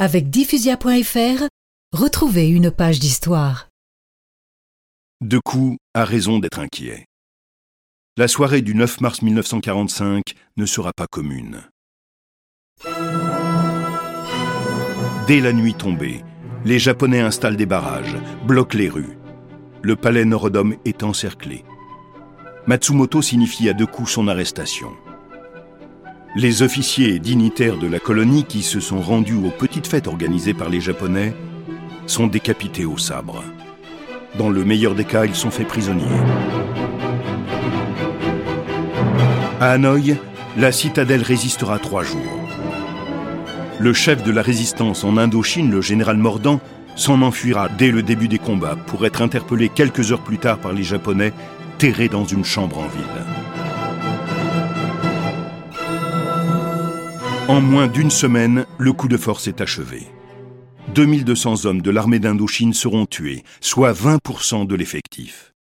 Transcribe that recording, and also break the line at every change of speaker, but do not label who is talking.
Avec diffusia.fr, retrouvez une page d'histoire.
Decoux a raison d'être inquiet. La soirée du 9 mars 1945 ne sera pas commune. Dès la nuit tombée, les Japonais installent des barrages, bloquent les rues. Le palais Norodom est encerclé. Matsumoto signifie à Decoux son arrestation. Les officiers et dignitaires de la colonie qui se sont rendus aux petites fêtes organisées par les Japonais sont décapités au sabre. Dans le meilleur des cas, ils sont faits prisonniers. À Hanoï, la citadelle résistera trois jours. Le chef de la résistance en Indochine, le général Mordant, s'en enfuira dès le début des combats pour être interpellé quelques heures plus tard par les Japonais, terrés dans une chambre en ville. En moins d'une semaine, le coup de force est achevé. 2200 hommes de l'armée d'Indochine seront tués, soit 20% de l'effectif.